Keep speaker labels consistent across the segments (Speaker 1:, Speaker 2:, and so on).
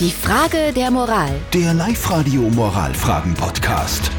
Speaker 1: Die Frage der Moral.
Speaker 2: Der Live-Radio Moralfragen-Podcast.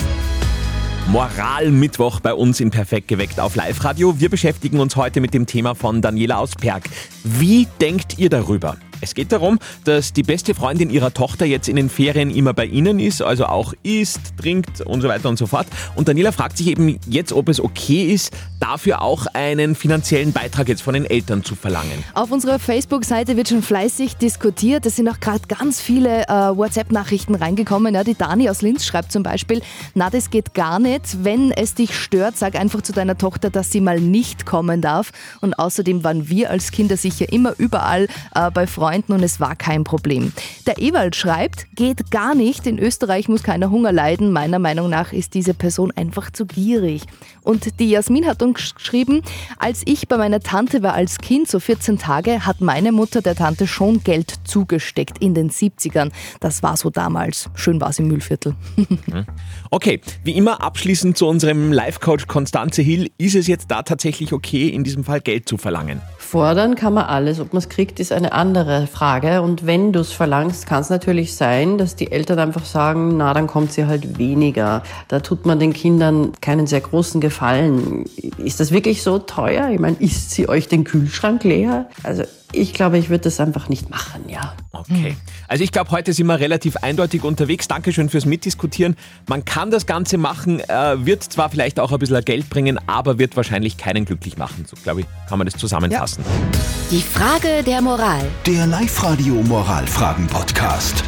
Speaker 3: Moralmittwoch bei uns in Perfekt geweckt auf Live-Radio. Wir beschäftigen uns heute mit dem Thema von Daniela aus Perg. Wie denkt ihr darüber? Es geht darum, dass die beste Freundin ihrer Tochter jetzt in den Ferien immer bei ihnen ist, also auch isst, trinkt und so weiter und so fort. Und Daniela fragt sich eben jetzt, ob es okay ist, dafür auch einen finanziellen Beitrag jetzt von den Eltern zu verlangen.
Speaker 4: Auf unserer Facebook-Seite wird schon fleißig diskutiert. Es sind auch gerade ganz viele äh, WhatsApp-Nachrichten reingekommen. Ja, die Dani aus Linz schreibt zum Beispiel, na, das geht gar nicht. Wenn es dich stört, sag einfach zu deiner Tochter, dass sie mal nicht kommen darf. Und außerdem waren wir als Kinder sicher immer überall äh, bei Freunden und es war kein Problem. Der Ewald schreibt, geht gar nicht. In Österreich muss keiner Hunger leiden. Meiner Meinung nach ist diese Person einfach zu gierig. Und die Jasmin hat uns geschrieben, als ich bei meiner Tante war als Kind, so 14 Tage, hat meine Mutter der Tante schon Geld zugesteckt in den 70ern. Das war so damals. Schön war es im Müllviertel.
Speaker 3: Okay, wie immer abschließend zu unserem Life-Coach Konstanze Hill. Ist es jetzt da tatsächlich okay, in diesem Fall Geld zu verlangen?
Speaker 5: Fordern kann man alles. Ob man es kriegt, ist eine andere Frage. Und wenn du es verlangst, kann es natürlich sein, dass die Eltern einfach sagen, na, dann kommt sie halt weniger. Da tut man den Kindern keinen sehr großen Gefallen. Ist das wirklich so teuer? Ich meine, isst sie euch den Kühlschrank leer? Also ich glaube, ich würde das einfach nicht machen, ja.
Speaker 3: Okay. Also ich glaube, heute sind wir relativ eindeutig unterwegs. Dankeschön fürs Mitdiskutieren. Man kann das Ganze machen, äh, wird zwar vielleicht auch ein bisschen Geld bringen, aber wird wahrscheinlich keinen glücklich machen. So glaube ich, kann man das zusammenfassen.
Speaker 1: Die Frage der Moral.
Speaker 2: Der Live-Radio Moralfragen-Podcast.